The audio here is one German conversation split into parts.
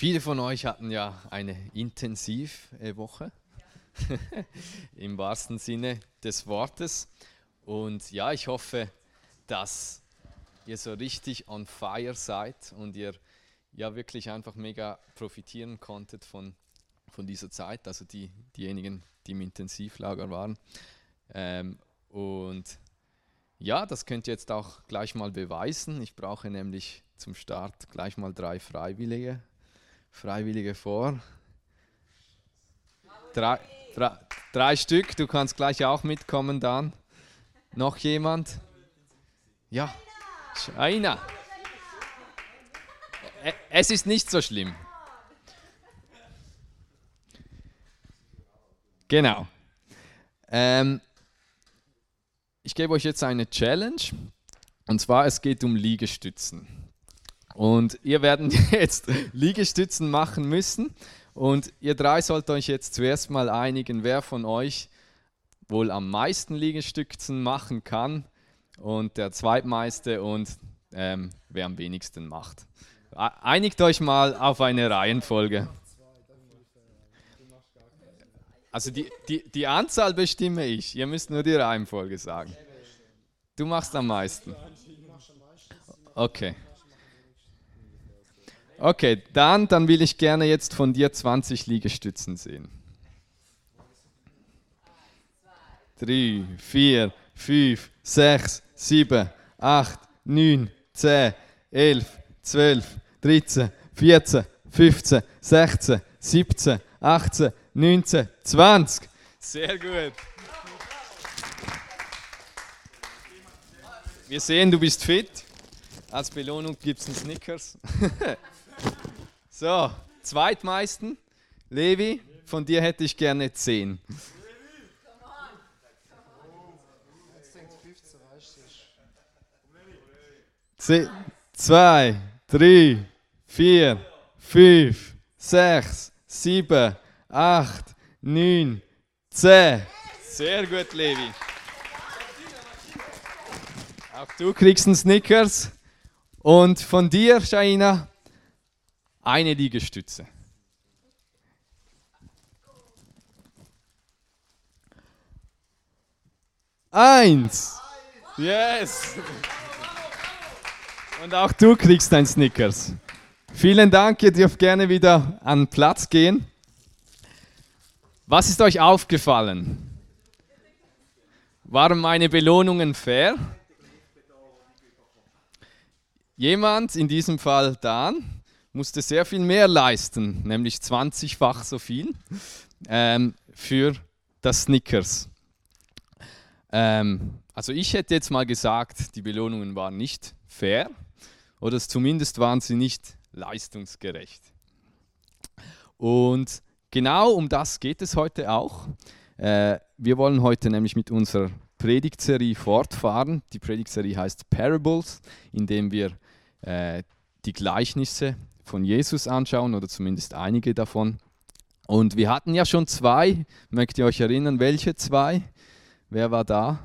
Viele von euch hatten ja eine Intensivwoche im wahrsten Sinne des Wortes. Und ja, ich hoffe, dass ihr so richtig on fire seid und ihr ja wirklich einfach mega profitieren konntet von, von dieser Zeit, also die, diejenigen, die im Intensivlager waren. Ähm, und ja, das könnt ihr jetzt auch gleich mal beweisen. Ich brauche nämlich zum Start gleich mal drei Freiwillige. Freiwillige vor. Drei, drei, drei Stück, du kannst gleich auch mitkommen dann. Noch jemand? Ja, einer. Es ist nicht so schlimm. Genau. Ähm, ich gebe euch jetzt eine Challenge. Und zwar, es geht um Liegestützen. Und ihr werdet jetzt Liegestützen machen müssen. Und ihr drei sollt euch jetzt zuerst mal einigen, wer von euch wohl am meisten Liegestützen machen kann und der zweitmeiste und ähm, wer am wenigsten macht. Einigt euch mal auf eine Reihenfolge. Also die, die, die Anzahl bestimme ich. Ihr müsst nur die Reihenfolge sagen. Du machst am meisten. Okay. Okay, dann, dann will ich gerne jetzt von dir 20 Liegestützen sehen. 3, 4, 5, 6, 7, 8, 9, 10, 11, 12, 13, 14, 15, 16, 17, 18, 19, 20. Sehr gut. Wir sehen, du bist fit. Als Belohnung gibt es einen Snickers. so, zweitmeisten. Levi, von dir hätte ich gerne 10. Zwei, drei, vier, fünf, sechs, sieben, acht, neun, zehn. Sehr gut, Levi. Auch du kriegst einen Snickers. Und von dir, Shaina, eine Liegestütze. Eins. Yes. Und auch du kriegst ein Snickers. Vielen Dank, ihr dürft gerne wieder an Platz gehen. Was ist euch aufgefallen? Waren meine Belohnungen fair? Jemand, in diesem Fall Dan, musste sehr viel mehr leisten, nämlich 20-fach so viel ähm, für das Snickers. Ähm, also ich hätte jetzt mal gesagt, die Belohnungen waren nicht fair oder zumindest waren sie nicht leistungsgerecht. Und Genau um das geht es heute auch. Äh, wir wollen heute nämlich mit unserer Predigtserie fortfahren. Die Predigtserie heißt Parables, indem wir äh, die Gleichnisse von Jesus anschauen oder zumindest einige davon. Und wir hatten ja schon zwei. Mögt ihr euch erinnern, welche zwei? Wer war da?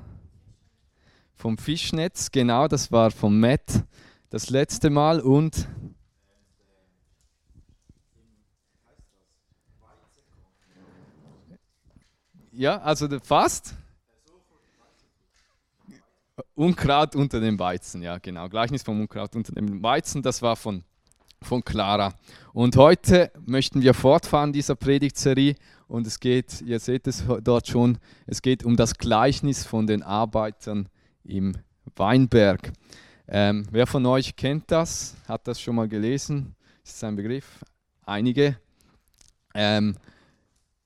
Vom Fischnetz, genau, das war vom Matt das letzte Mal und Ja, also fast. Unkraut unter dem Weizen, ja genau. Gleichnis vom Unkraut unter dem Weizen, das war von, von Clara. Und heute möchten wir fortfahren dieser Predigtserie und es geht, ihr seht es dort schon, es geht um das Gleichnis von den Arbeitern im Weinberg. Ähm, wer von euch kennt das? Hat das schon mal gelesen? Ist ein Begriff? Einige. Ähm,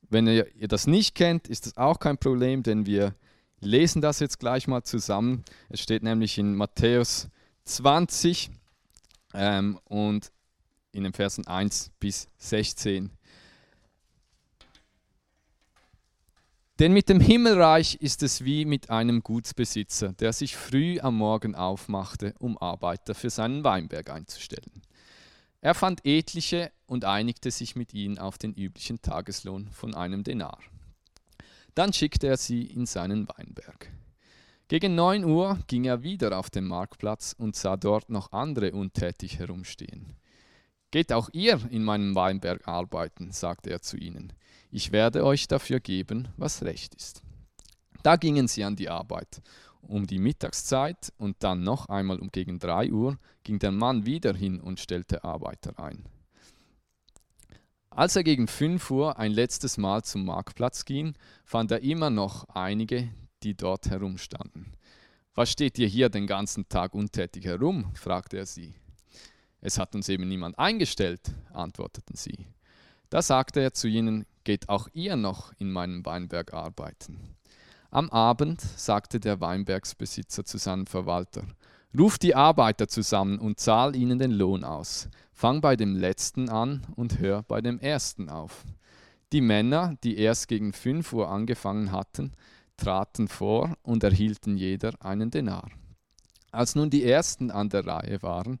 wenn ihr, ihr das nicht kennt, ist das auch kein Problem, denn wir lesen das jetzt gleich mal zusammen. Es steht nämlich in Matthäus 20 ähm, und in den Versen 1 bis 16. Denn mit dem Himmelreich ist es wie mit einem Gutsbesitzer, der sich früh am Morgen aufmachte, um Arbeiter für seinen Weinberg einzustellen. Er fand etliche und einigte sich mit ihnen auf den üblichen Tageslohn von einem Denar. Dann schickte er sie in seinen Weinberg. Gegen neun Uhr ging er wieder auf den Marktplatz und sah dort noch andere untätig herumstehen. Geht auch ihr in meinem Weinberg arbeiten, sagte er zu ihnen. Ich werde euch dafür geben, was recht ist. Da gingen sie an die Arbeit. Um die Mittagszeit und dann noch einmal um gegen drei Uhr ging der Mann wieder hin und stellte Arbeiter ein. Als er gegen fünf Uhr ein letztes Mal zum Marktplatz ging, fand er immer noch einige, die dort herumstanden. Was steht ihr hier den ganzen Tag untätig herum? fragte er sie. Es hat uns eben niemand eingestellt, antworteten sie. Da sagte er zu ihnen, geht auch ihr noch in meinem Weinberg arbeiten. Am Abend sagte der Weinbergsbesitzer zu seinem Verwalter, Ruf die Arbeiter zusammen und zahl ihnen den Lohn aus. Fang bei dem letzten an und hör bei dem ersten auf. Die Männer, die erst gegen fünf Uhr angefangen hatten, traten vor und erhielten jeder einen Denar. Als nun die ersten an der Reihe waren,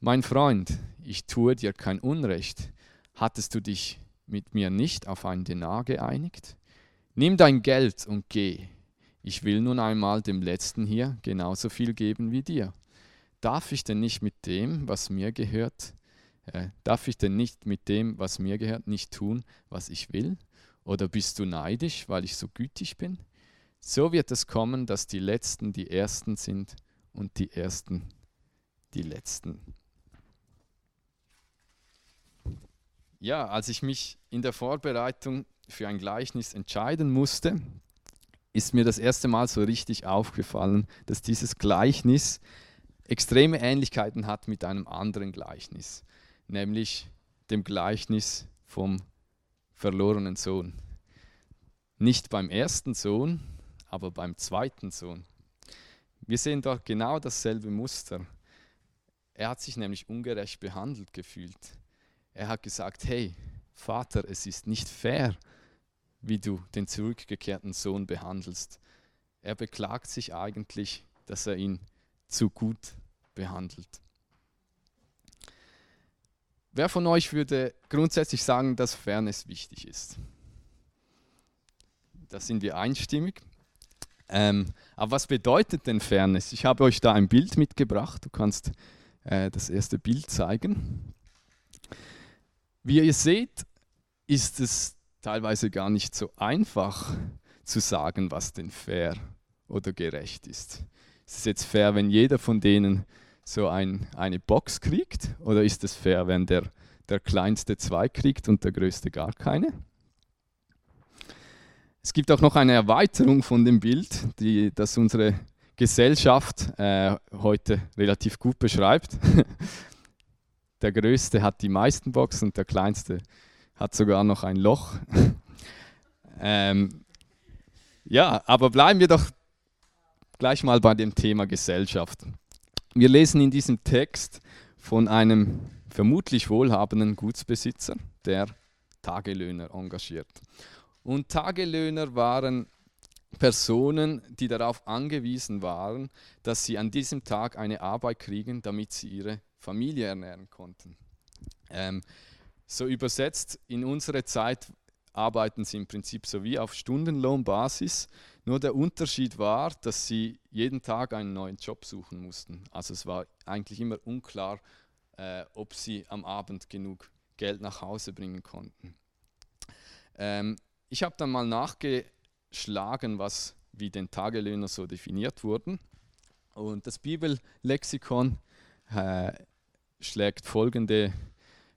mein Freund, ich tue dir kein Unrecht. Hattest du dich mit mir nicht auf einen Denar geeinigt? Nimm dein Geld und geh. Ich will nun einmal dem Letzten hier genauso viel geben wie dir. Darf ich denn nicht mit dem, was mir gehört, äh, darf ich denn nicht mit dem, was mir gehört, nicht tun, was ich will? Oder bist du neidisch, weil ich so gütig bin? So wird es kommen, dass die Letzten die Ersten sind und die Ersten die Letzten. Ja, als ich mich in der Vorbereitung für ein Gleichnis entscheiden musste, ist mir das erste Mal so richtig aufgefallen, dass dieses Gleichnis extreme Ähnlichkeiten hat mit einem anderen Gleichnis, nämlich dem Gleichnis vom verlorenen Sohn. Nicht beim ersten Sohn, aber beim zweiten Sohn. Wir sehen dort genau dasselbe Muster. Er hat sich nämlich ungerecht behandelt gefühlt. Er hat gesagt, hey Vater, es ist nicht fair, wie du den zurückgekehrten Sohn behandelst. Er beklagt sich eigentlich, dass er ihn zu gut behandelt. Wer von euch würde grundsätzlich sagen, dass Fairness wichtig ist? Da sind wir einstimmig. Ähm, aber was bedeutet denn Fairness? Ich habe euch da ein Bild mitgebracht. Du kannst äh, das erste Bild zeigen. Wie ihr seht, ist es teilweise gar nicht so einfach zu sagen, was denn fair oder gerecht ist. Ist es jetzt fair, wenn jeder von denen so ein, eine Box kriegt? Oder ist es fair, wenn der, der kleinste zwei kriegt und der größte gar keine? Es gibt auch noch eine Erweiterung von dem Bild, die das unsere Gesellschaft äh, heute relativ gut beschreibt. der Größte hat die meisten Boxen und der Kleinste hat sogar noch ein Loch. ähm, ja, aber bleiben wir doch gleich mal bei dem Thema Gesellschaft. Wir lesen in diesem Text von einem vermutlich wohlhabenden Gutsbesitzer, der Tagelöhner engagiert. Und Tagelöhner waren Personen, die darauf angewiesen waren, dass sie an diesem Tag eine Arbeit kriegen, damit sie ihre Familie ernähren konnten. Ähm, so übersetzt, in unserer Zeit arbeiten sie im Prinzip so wie auf Stundenlohnbasis. Nur der Unterschied war, dass sie jeden Tag einen neuen Job suchen mussten. Also es war eigentlich immer unklar, äh, ob sie am Abend genug Geld nach Hause bringen konnten. Ähm, ich habe dann mal nachgeschlagen, was wie den Tagelöhner so definiert wurden. Und das Bibellexikon äh, schlägt folgende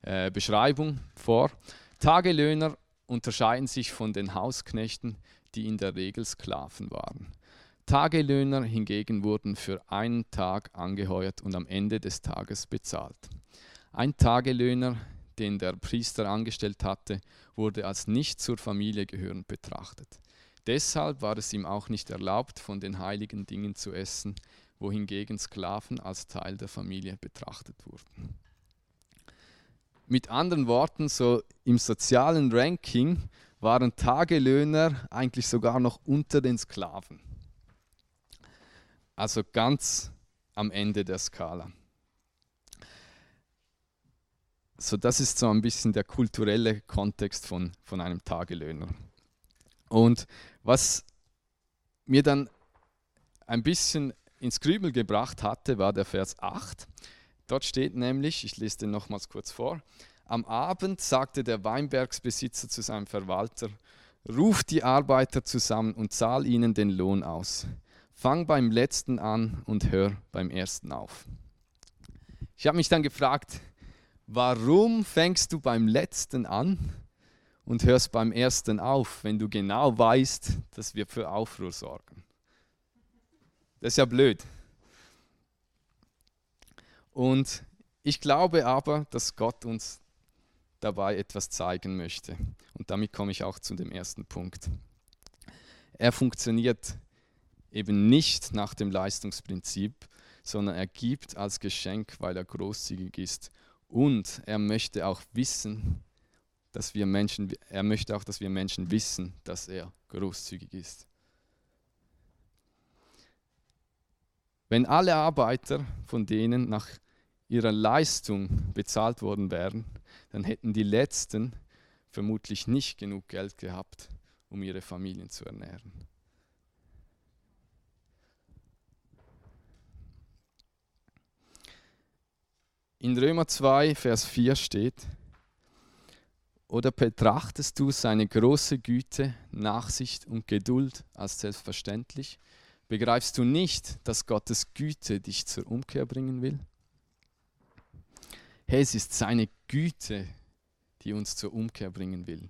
äh, Beschreibung vor. Tagelöhner unterscheiden sich von den Hausknechten, die in der Regel Sklaven waren. Tagelöhner hingegen wurden für einen Tag angeheuert und am Ende des Tages bezahlt. Ein Tagelöhner, den der Priester angestellt hatte, wurde als nicht zur Familie gehörend betrachtet. Deshalb war es ihm auch nicht erlaubt, von den heiligen Dingen zu essen, wohingegen Sklaven als Teil der Familie betrachtet wurden. mit anderen Worten, so im sozialen Ranking waren Tagelöhner eigentlich sogar noch unter den Sklaven. Also ganz am Ende der Skala. So, das ist so ein bisschen der kulturelle Kontext von, von einem Tagelöhner. Und was mir dann ein bisschen ins Grübel gebracht hatte, war der Vers 8. Dort steht nämlich, ich lese den nochmals kurz vor, am Abend sagte der Weinbergsbesitzer zu seinem Verwalter, ruf die Arbeiter zusammen und zahl ihnen den Lohn aus. Fang beim letzten an und hör beim ersten auf. Ich habe mich dann gefragt, warum fängst du beim letzten an und hörst beim ersten auf, wenn du genau weißt, dass wir für Aufruhr sorgen? Das ist ja blöd. Und ich glaube aber, dass Gott uns dabei etwas zeigen möchte. Und damit komme ich auch zu dem ersten Punkt. Er funktioniert eben nicht nach dem Leistungsprinzip, sondern er gibt als Geschenk, weil er großzügig ist. Und er möchte auch wissen, dass wir Menschen, er möchte auch, dass wir Menschen wissen, dass er großzügig ist. Wenn alle Arbeiter von denen nach ihrer Leistung bezahlt worden wären, dann hätten die Letzten vermutlich nicht genug Geld gehabt, um ihre Familien zu ernähren. In Römer 2, Vers 4 steht, oder betrachtest du seine große Güte, Nachsicht und Geduld als selbstverständlich? Begreifst du nicht, dass Gottes Güte dich zur Umkehr bringen will? Hey, es ist seine Güte, die uns zur Umkehr bringen will.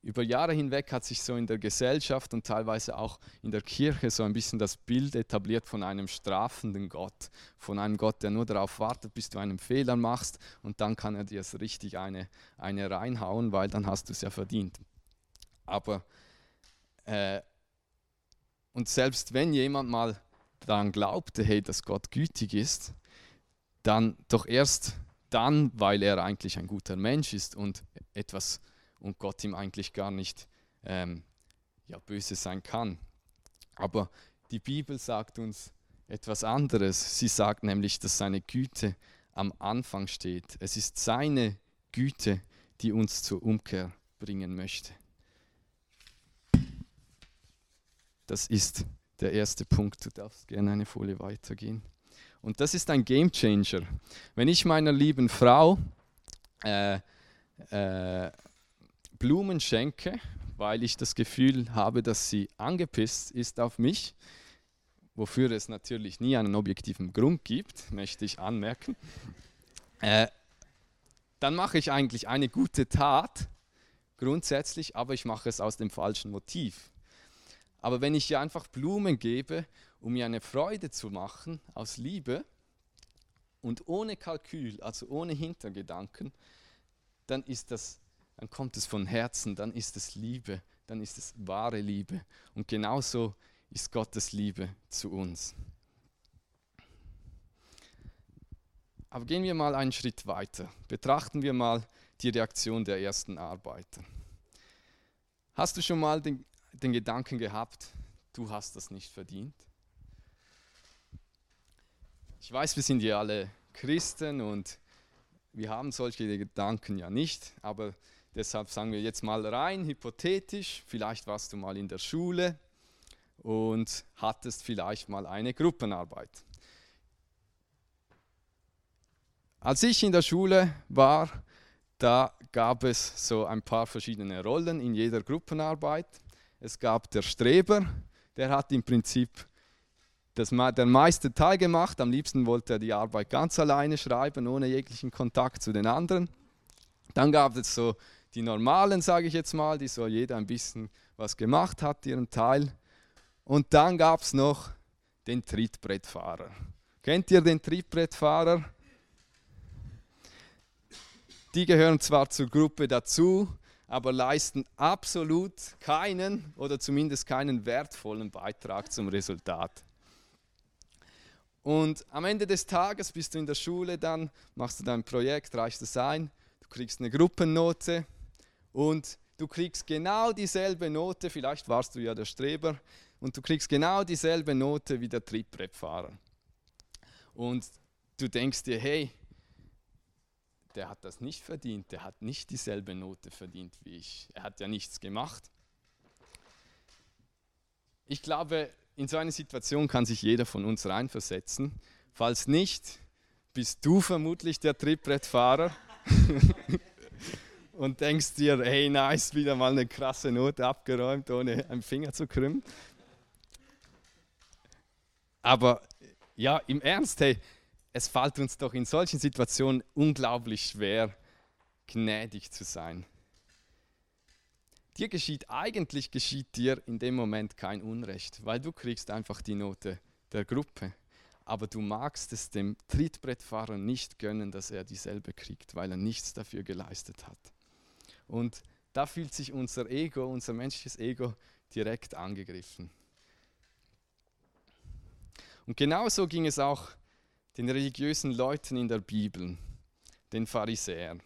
Über Jahre hinweg hat sich so in der Gesellschaft und teilweise auch in der Kirche so ein bisschen das Bild etabliert von einem strafenden Gott, von einem Gott, der nur darauf wartet, bis du einen Fehler machst und dann kann er dir so richtig eine, eine reinhauen, weil dann hast du es ja verdient. Aber äh, und selbst wenn jemand mal daran glaubte, hey, dass Gott gütig ist, dann doch erst dann, weil er eigentlich ein guter Mensch ist und etwas und Gott ihm eigentlich gar nicht ähm, ja, böse sein kann. Aber die Bibel sagt uns etwas anderes. Sie sagt nämlich, dass seine Güte am Anfang steht. Es ist seine Güte, die uns zur Umkehr bringen möchte. Das ist der erste Punkt. Du darfst gerne eine Folie weitergehen. Und das ist ein Game Changer. Wenn ich meiner lieben Frau äh, äh, Blumen schenke, weil ich das Gefühl habe, dass sie angepisst ist auf mich, wofür es natürlich nie einen objektiven Grund gibt, möchte ich anmerken, äh, dann mache ich eigentlich eine gute Tat, grundsätzlich, aber ich mache es aus dem falschen Motiv. Aber wenn ich ihr einfach Blumen gebe, um mir eine Freude zu machen, aus Liebe und ohne Kalkül, also ohne Hintergedanken, dann ist das, dann kommt es von Herzen, dann ist es Liebe, dann ist es wahre Liebe. Und genauso ist Gottes Liebe zu uns. Aber gehen wir mal einen Schritt weiter. Betrachten wir mal die Reaktion der ersten Arbeiter. Hast du schon mal den, den Gedanken gehabt, du hast das nicht verdient? Ich weiß, wir sind ja alle Christen und wir haben solche Gedanken ja nicht, aber deshalb sagen wir jetzt mal rein hypothetisch, vielleicht warst du mal in der Schule und hattest vielleicht mal eine Gruppenarbeit. Als ich in der Schule war, da gab es so ein paar verschiedene Rollen in jeder Gruppenarbeit. Es gab der Streber, der hat im Prinzip das, der meiste Teil gemacht. Am liebsten wollte er die Arbeit ganz alleine schreiben, ohne jeglichen Kontakt zu den anderen. Dann gab es so die normalen, sage ich jetzt mal, die so jeder ein bisschen was gemacht hat, ihren Teil. Und dann gab es noch den Trittbrettfahrer. Kennt ihr den Trittbrettfahrer? Die gehören zwar zur Gruppe dazu, aber leisten absolut keinen oder zumindest keinen wertvollen Beitrag zum Resultat. Und am Ende des Tages bist du in der Schule, dann machst du dein Projekt, reichst es ein, du kriegst eine Gruppennote und du kriegst genau dieselbe Note, vielleicht warst du ja der Streber, und du kriegst genau dieselbe Note wie der Triebrettfahrer. Und du denkst dir, hey, der hat das nicht verdient, der hat nicht dieselbe Note verdient wie ich. Er hat ja nichts gemacht. Ich glaube, in so eine Situation kann sich jeder von uns reinversetzen. Falls nicht, bist du vermutlich der Trittbrettfahrer und denkst dir, hey, nice, wieder mal eine krasse Note abgeräumt, ohne einen Finger zu krümmen. Aber ja, im Ernst, hey, es fällt uns doch in solchen Situationen unglaublich schwer, gnädig zu sein. Dir geschieht, eigentlich geschieht dir in dem Moment kein Unrecht, weil du kriegst einfach die Note der Gruppe. Aber du magst es dem Trittbrettfahrer nicht gönnen, dass er dieselbe kriegt, weil er nichts dafür geleistet hat. Und da fühlt sich unser Ego, unser menschliches Ego direkt angegriffen. Und genauso ging es auch den religiösen Leuten in der Bibel, den Pharisäern.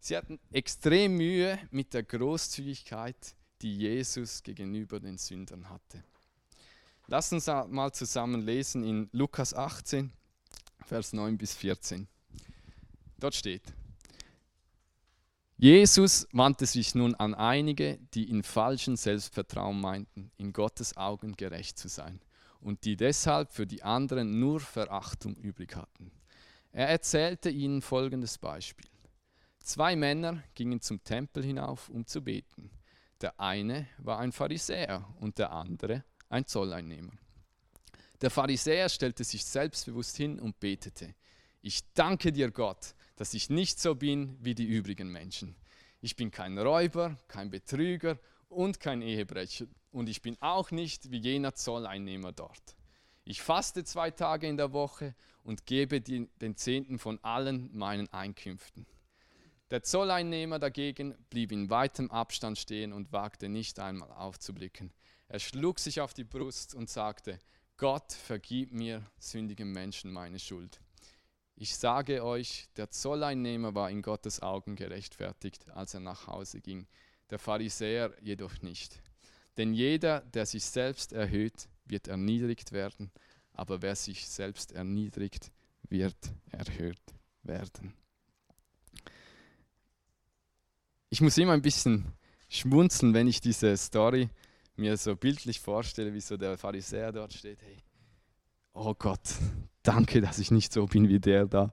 Sie hatten extrem Mühe mit der Großzügigkeit, die Jesus gegenüber den Sündern hatte. Lass uns mal zusammen lesen in Lukas 18, Vers 9 bis 14. Dort steht, Jesus wandte sich nun an einige, die in falschem Selbstvertrauen meinten, in Gottes Augen gerecht zu sein und die deshalb für die anderen nur Verachtung übrig hatten. Er erzählte ihnen folgendes Beispiel. Zwei Männer gingen zum Tempel hinauf, um zu beten. Der eine war ein Pharisäer und der andere ein Zolleinnehmer. Der Pharisäer stellte sich selbstbewusst hin und betete, ich danke dir Gott, dass ich nicht so bin wie die übrigen Menschen. Ich bin kein Räuber, kein Betrüger und kein Ehebrecher und ich bin auch nicht wie jener Zolleinnehmer dort. Ich faste zwei Tage in der Woche und gebe die, den Zehnten von allen meinen Einkünften. Der Zolleinnehmer dagegen blieb in weitem Abstand stehen und wagte nicht einmal aufzublicken. Er schlug sich auf die Brust und sagte, Gott vergib mir, sündigen Menschen, meine Schuld. Ich sage euch, der Zolleinnehmer war in Gottes Augen gerechtfertigt, als er nach Hause ging, der Pharisäer jedoch nicht. Denn jeder, der sich selbst erhöht, wird erniedrigt werden, aber wer sich selbst erniedrigt, wird erhöht werden. Ich muss immer ein bisschen schmunzeln, wenn ich diese Story mir so bildlich vorstelle, wie so der Pharisäer dort steht. Hey, oh Gott, danke, dass ich nicht so bin wie der da.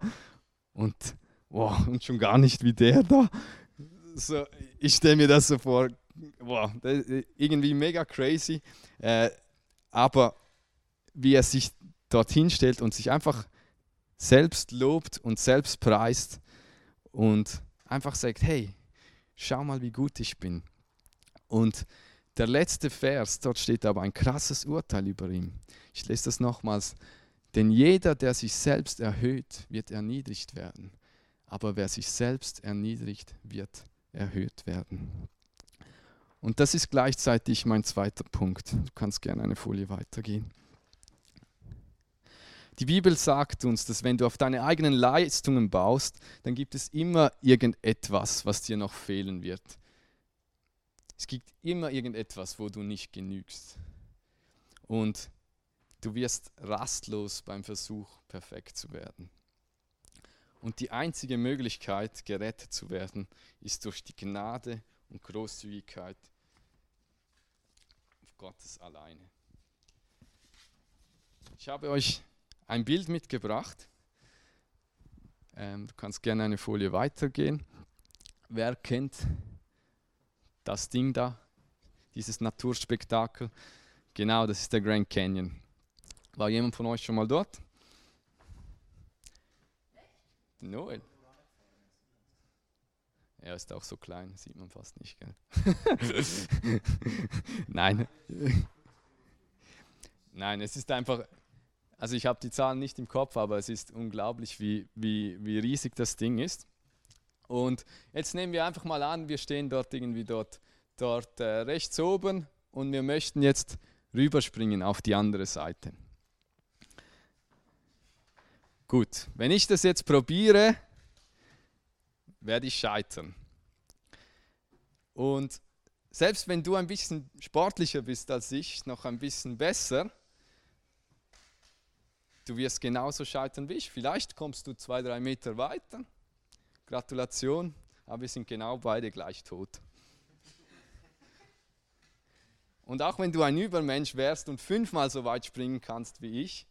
Und, oh, und schon gar nicht wie der da. So, ich stelle mir das so vor, boah, irgendwie mega crazy. Äh, aber wie er sich dorthin stellt und sich einfach selbst lobt und selbst preist und einfach sagt, hey, schau mal, wie gut ich bin. Und der letzte Vers, dort steht aber ein krasses Urteil über ihn. Ich lese das nochmals. Denn jeder, der sich selbst erhöht, wird erniedrigt werden. Aber wer sich selbst erniedrigt, wird erhöht werden. Und das ist gleichzeitig mein zweiter Punkt. Du kannst gerne eine Folie weitergehen. Die Bibel sagt uns, dass wenn du auf deine eigenen Leistungen baust, dann gibt es immer irgendetwas, was dir noch fehlen wird. Es gibt immer irgendetwas, wo du nicht genügst. Und du wirst rastlos beim Versuch, perfekt zu werden. Und die einzige Möglichkeit, gerettet zu werden, ist durch die Gnade und Großzügigkeit Gottes alleine. Ich habe euch ein Bild mitgebracht. Ähm, du kannst gerne eine Folie weitergehen. Wer kennt das Ding da, dieses Naturspektakel? Genau, das ist der Grand Canyon. War jemand von euch schon mal dort? Noel. Er ist auch so klein, sieht man fast nicht. Nein. Nein, es ist einfach, also ich habe die Zahlen nicht im Kopf, aber es ist unglaublich, wie, wie, wie riesig das Ding ist. Und jetzt nehmen wir einfach mal an, wir stehen dort irgendwie dort, dort äh, rechts oben und wir möchten jetzt rüberspringen auf die andere Seite. Gut, wenn ich das jetzt probiere, werde ich scheitern. Und selbst wenn du ein bisschen sportlicher bist als ich, noch ein bisschen besser, du wirst genauso scheitern wie ich. Vielleicht kommst du zwei, drei Meter weiter. Gratulation, aber wir sind genau beide gleich tot. Und auch wenn du ein Übermensch wärst und fünfmal so weit springen kannst wie ich,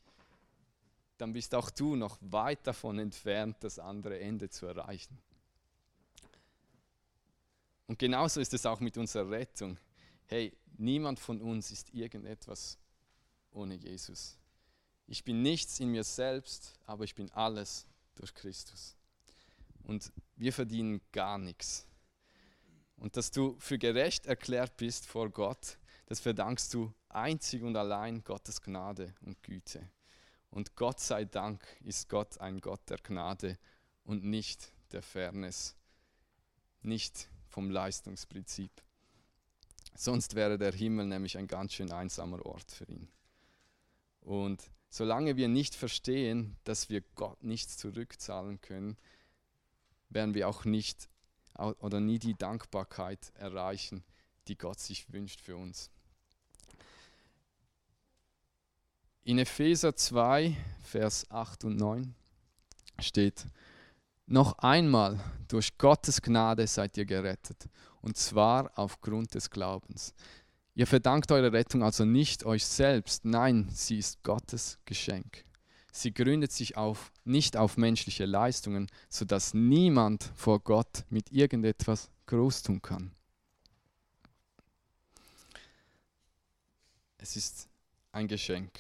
dann bist auch du noch weit davon entfernt, das andere Ende zu erreichen. Und genauso ist es auch mit unserer Rettung. Hey, niemand von uns ist irgendetwas ohne Jesus. Ich bin nichts in mir selbst, aber ich bin alles durch Christus. Und wir verdienen gar nichts. Und dass du für gerecht erklärt bist vor Gott, das verdankst du einzig und allein Gottes Gnade und Güte. Und Gott sei Dank ist Gott ein Gott der Gnade und nicht der Fairness, nicht vom Leistungsprinzip. Sonst wäre der Himmel nämlich ein ganz schön einsamer Ort für ihn. Und solange wir nicht verstehen, dass wir Gott nichts zurückzahlen können, werden wir auch nicht oder nie die Dankbarkeit erreichen, die Gott sich wünscht für uns. In Epheser 2, Vers 8 und 9 steht, noch einmal, durch Gottes Gnade seid ihr gerettet, und zwar aufgrund des Glaubens. Ihr verdankt eure Rettung also nicht euch selbst, nein, sie ist Gottes Geschenk. Sie gründet sich auf, nicht auf menschliche Leistungen, sodass niemand vor Gott mit irgendetwas groß tun kann. Es ist ein Geschenk.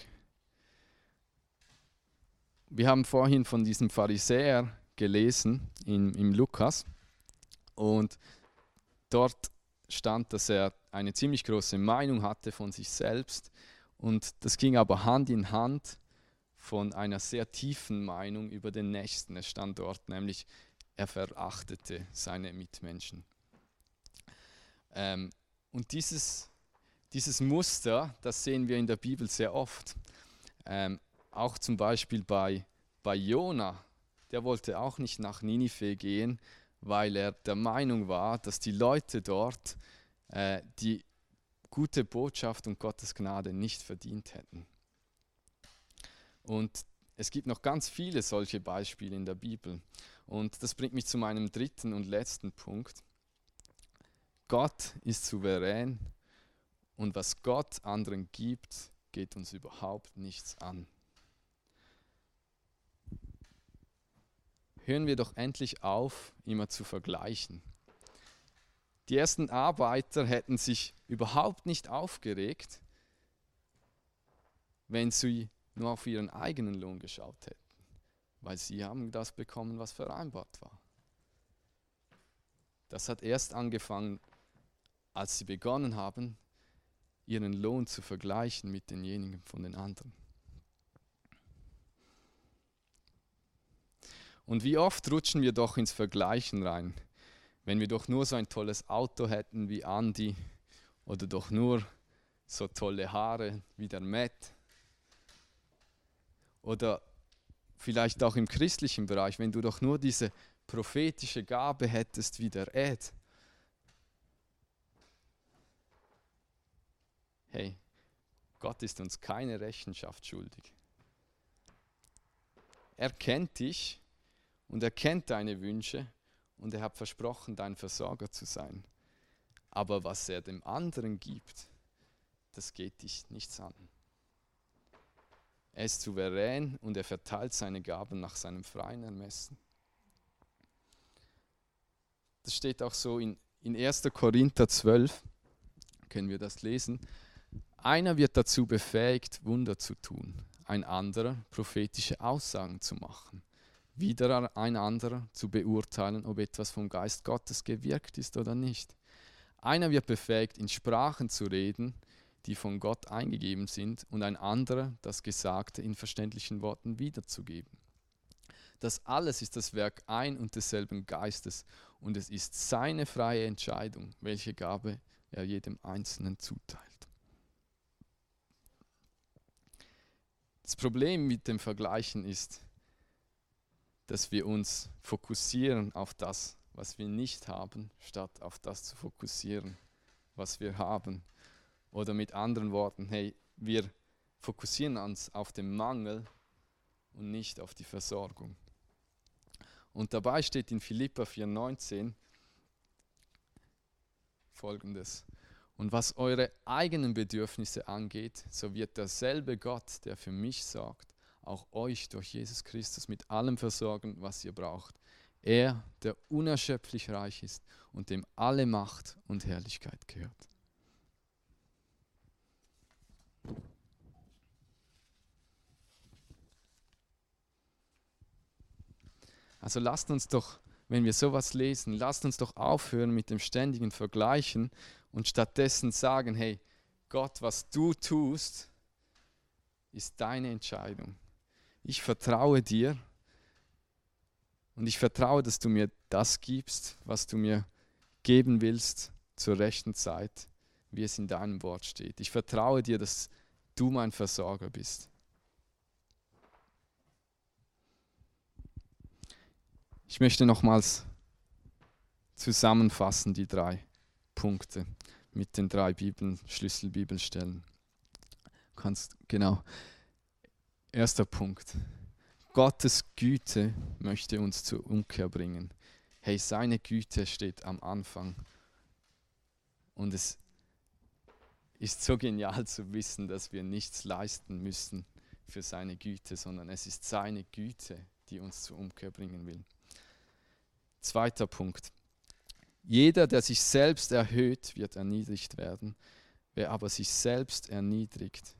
Wir haben vorhin von diesem Pharisäer gelesen in, im Lukas und dort stand, dass er eine ziemlich große Meinung hatte von sich selbst und das ging aber Hand in Hand von einer sehr tiefen Meinung über den Nächsten. Es stand dort nämlich, er verachtete seine Mitmenschen. Ähm, und dieses, dieses Muster, das sehen wir in der Bibel sehr oft. Ähm, auch zum Beispiel bei, bei Jona, der wollte auch nicht nach Ninive gehen, weil er der Meinung war, dass die Leute dort äh, die gute Botschaft und Gottes Gnade nicht verdient hätten. Und es gibt noch ganz viele solche Beispiele in der Bibel. Und das bringt mich zu meinem dritten und letzten Punkt. Gott ist souverän und was Gott anderen gibt, geht uns überhaupt nichts an. Hören wir doch endlich auf, immer zu vergleichen. Die ersten Arbeiter hätten sich überhaupt nicht aufgeregt, wenn sie nur auf ihren eigenen Lohn geschaut hätten, weil sie haben das bekommen, was vereinbart war. Das hat erst angefangen, als sie begonnen haben, ihren Lohn zu vergleichen mit denjenigen von den anderen. Und wie oft rutschen wir doch ins Vergleichen rein, wenn wir doch nur so ein tolles Auto hätten wie Andy oder doch nur so tolle Haare wie der Matt. Oder vielleicht auch im christlichen Bereich, wenn du doch nur diese prophetische Gabe hättest wie der Ed. Hey, Gott ist uns keine Rechenschaft schuldig. Er kennt dich und er kennt deine Wünsche und er hat versprochen, dein Versorger zu sein. Aber was er dem anderen gibt, das geht dich nichts an. Er ist souverän und er verteilt seine Gaben nach seinem freien Ermessen. Das steht auch so in, in 1. Korinther 12, können wir das lesen. Einer wird dazu befähigt, Wunder zu tun, ein anderer prophetische Aussagen zu machen wieder ein anderer zu beurteilen, ob etwas vom Geist Gottes gewirkt ist oder nicht. Einer wird befähigt, in Sprachen zu reden, die von Gott eingegeben sind, und ein anderer das Gesagte in verständlichen Worten wiederzugeben. Das alles ist das Werk ein und desselben Geistes, und es ist seine freie Entscheidung, welche Gabe er jedem Einzelnen zuteilt. Das Problem mit dem Vergleichen ist, dass wir uns fokussieren auf das, was wir nicht haben, statt auf das zu fokussieren, was wir haben. Oder mit anderen Worten, hey, wir fokussieren uns auf den Mangel und nicht auf die Versorgung. Und dabei steht in Philippa 4,19 folgendes. Und was eure eigenen Bedürfnisse angeht, so wird derselbe Gott, der für mich sorgt, auch euch durch Jesus Christus mit allem versorgen, was ihr braucht. Er, der unerschöpflich reich ist und dem alle Macht und Herrlichkeit gehört. Also lasst uns doch, wenn wir sowas lesen, lasst uns doch aufhören mit dem ständigen Vergleichen und stattdessen sagen, hey, Gott, was du tust, ist deine Entscheidung. Ich vertraue dir und ich vertraue, dass du mir das gibst, was du mir geben willst zur rechten Zeit, wie es in deinem Wort steht. Ich vertraue dir, dass du mein Versorger bist. Ich möchte nochmals zusammenfassen die drei Punkte mit den drei Bibeln, Schlüsselbibelstellen. Kannst genau. Erster Punkt. Gottes Güte möchte uns zur Umkehr bringen. Hey, seine Güte steht am Anfang. Und es ist so genial zu wissen, dass wir nichts leisten müssen für seine Güte, sondern es ist seine Güte, die uns zur Umkehr bringen will. Zweiter Punkt. Jeder, der sich selbst erhöht, wird erniedrigt werden. Wer aber sich selbst erniedrigt,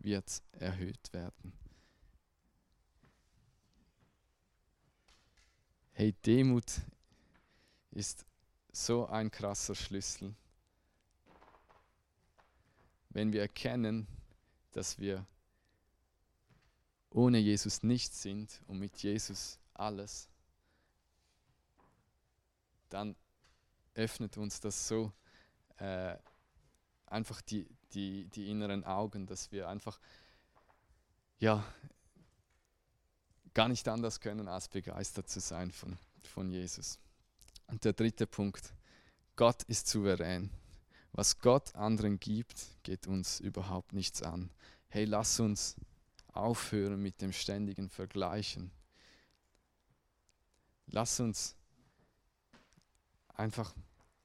wird erhöht werden. Hey, Demut ist so ein krasser Schlüssel. Wenn wir erkennen, dass wir ohne Jesus nichts sind und mit Jesus alles, dann öffnet uns das so äh, einfach die, die, die inneren Augen, dass wir einfach ja, gar nicht anders können, als begeistert zu sein von, von Jesus. Und der dritte Punkt, Gott ist souverän. Was Gott anderen gibt, geht uns überhaupt nichts an. Hey, lass uns aufhören mit dem ständigen Vergleichen. Lass uns einfach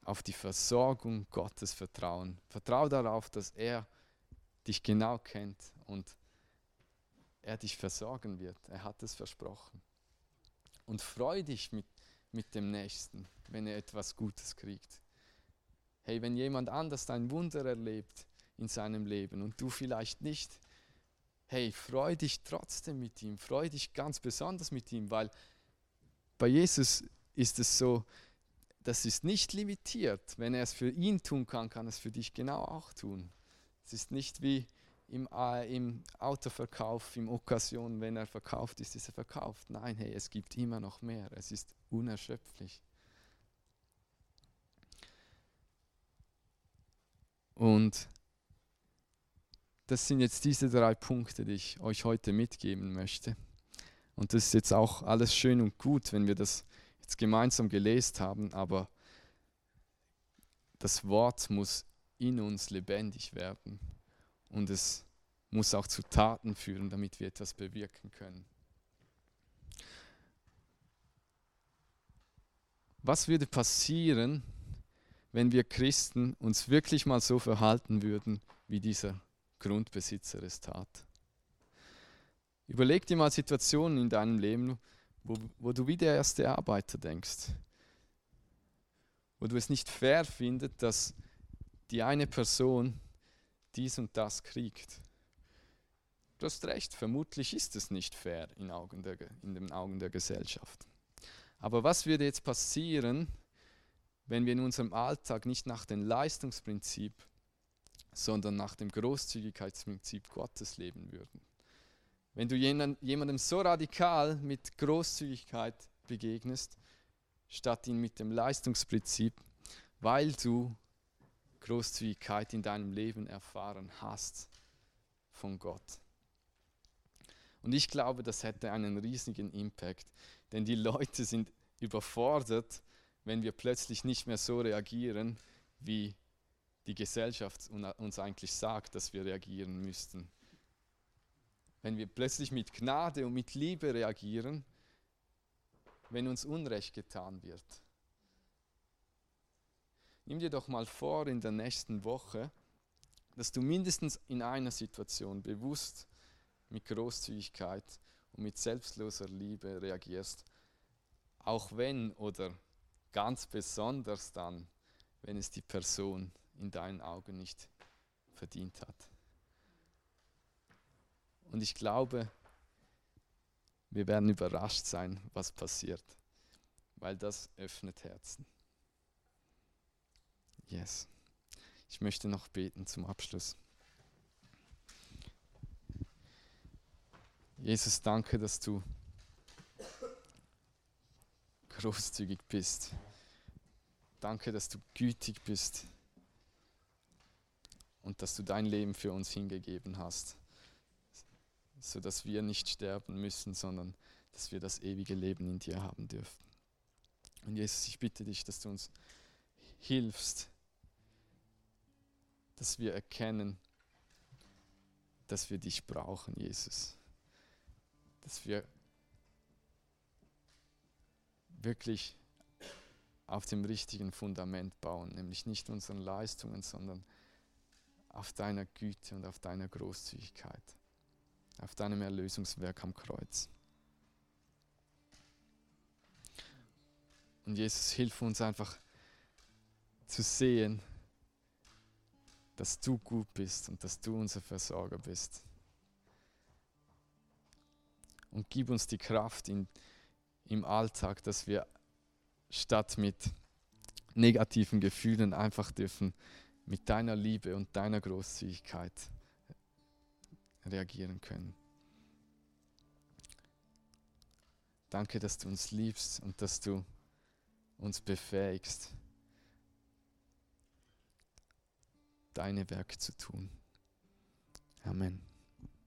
auf die Versorgung Gottes vertrauen. Vertrau darauf, dass er dich genau kennt und er dich versorgen wird. Er hat es versprochen. Und freu dich mit, mit dem Nächsten, wenn er etwas Gutes kriegt. Hey, wenn jemand anders ein Wunder erlebt in seinem Leben und du vielleicht nicht, hey, freu dich trotzdem mit ihm, freu dich ganz besonders mit ihm, weil bei Jesus ist es so, das ist nicht limitiert. Wenn er es für ihn tun kann, kann er es für dich genau auch tun. Es ist nicht wie im, äh, im Autoverkauf, im Okkasion, wenn er verkauft ist, ist er verkauft. Nein, hey, es gibt immer noch mehr. Es ist unerschöpflich. Und das sind jetzt diese drei Punkte, die ich euch heute mitgeben möchte. Und das ist jetzt auch alles schön und gut, wenn wir das jetzt gemeinsam gelesen haben, aber das Wort muss in uns lebendig werden und es muss auch zu Taten führen, damit wir etwas bewirken können. Was würde passieren, wenn wir Christen uns wirklich mal so verhalten würden, wie dieser Grundbesitzer es tat? Überleg dir mal Situationen in deinem Leben, wo, wo du wie der erste Arbeiter denkst, wo du es nicht fair findest, dass die eine Person dies und das kriegt. Du hast recht, vermutlich ist es nicht fair in, Augen der, in den Augen der Gesellschaft. Aber was würde jetzt passieren, wenn wir in unserem Alltag nicht nach dem Leistungsprinzip, sondern nach dem Großzügigkeitsprinzip Gottes leben würden? Wenn du jemandem so radikal mit Großzügigkeit begegnest, statt ihn mit dem Leistungsprinzip, weil du Großzügigkeit in deinem Leben erfahren hast von Gott. Und ich glaube, das hätte einen riesigen Impact. Denn die Leute sind überfordert, wenn wir plötzlich nicht mehr so reagieren, wie die Gesellschaft uns eigentlich sagt, dass wir reagieren müssten. Wenn wir plötzlich mit Gnade und mit Liebe reagieren, wenn uns Unrecht getan wird. Nimm dir doch mal vor in der nächsten Woche, dass du mindestens in einer Situation bewusst mit Großzügigkeit und mit selbstloser Liebe reagierst, auch wenn oder ganz besonders dann, wenn es die Person in deinen Augen nicht verdient hat. Und ich glaube, wir werden überrascht sein, was passiert, weil das öffnet Herzen. Yes. Ich möchte noch beten zum Abschluss. Jesus, danke, dass du großzügig bist. Danke, dass du gütig bist und dass du dein Leben für uns hingegeben hast, sodass wir nicht sterben müssen, sondern dass wir das ewige Leben in dir haben dürfen. Und Jesus, ich bitte dich, dass du uns hilfst, dass wir erkennen, dass wir dich brauchen, Jesus. Dass wir wirklich auf dem richtigen Fundament bauen, nämlich nicht unseren Leistungen, sondern auf deiner Güte und auf deiner Großzügigkeit, auf deinem Erlösungswerk am Kreuz. Und Jesus, hilf uns einfach zu sehen, dass du gut bist und dass du unser Versorger bist. Und gib uns die Kraft in, im Alltag, dass wir statt mit negativen Gefühlen einfach dürfen mit deiner Liebe und deiner Großzügigkeit reagieren können. Danke, dass du uns liebst und dass du uns befähigst, deine Werke zu tun. Amen.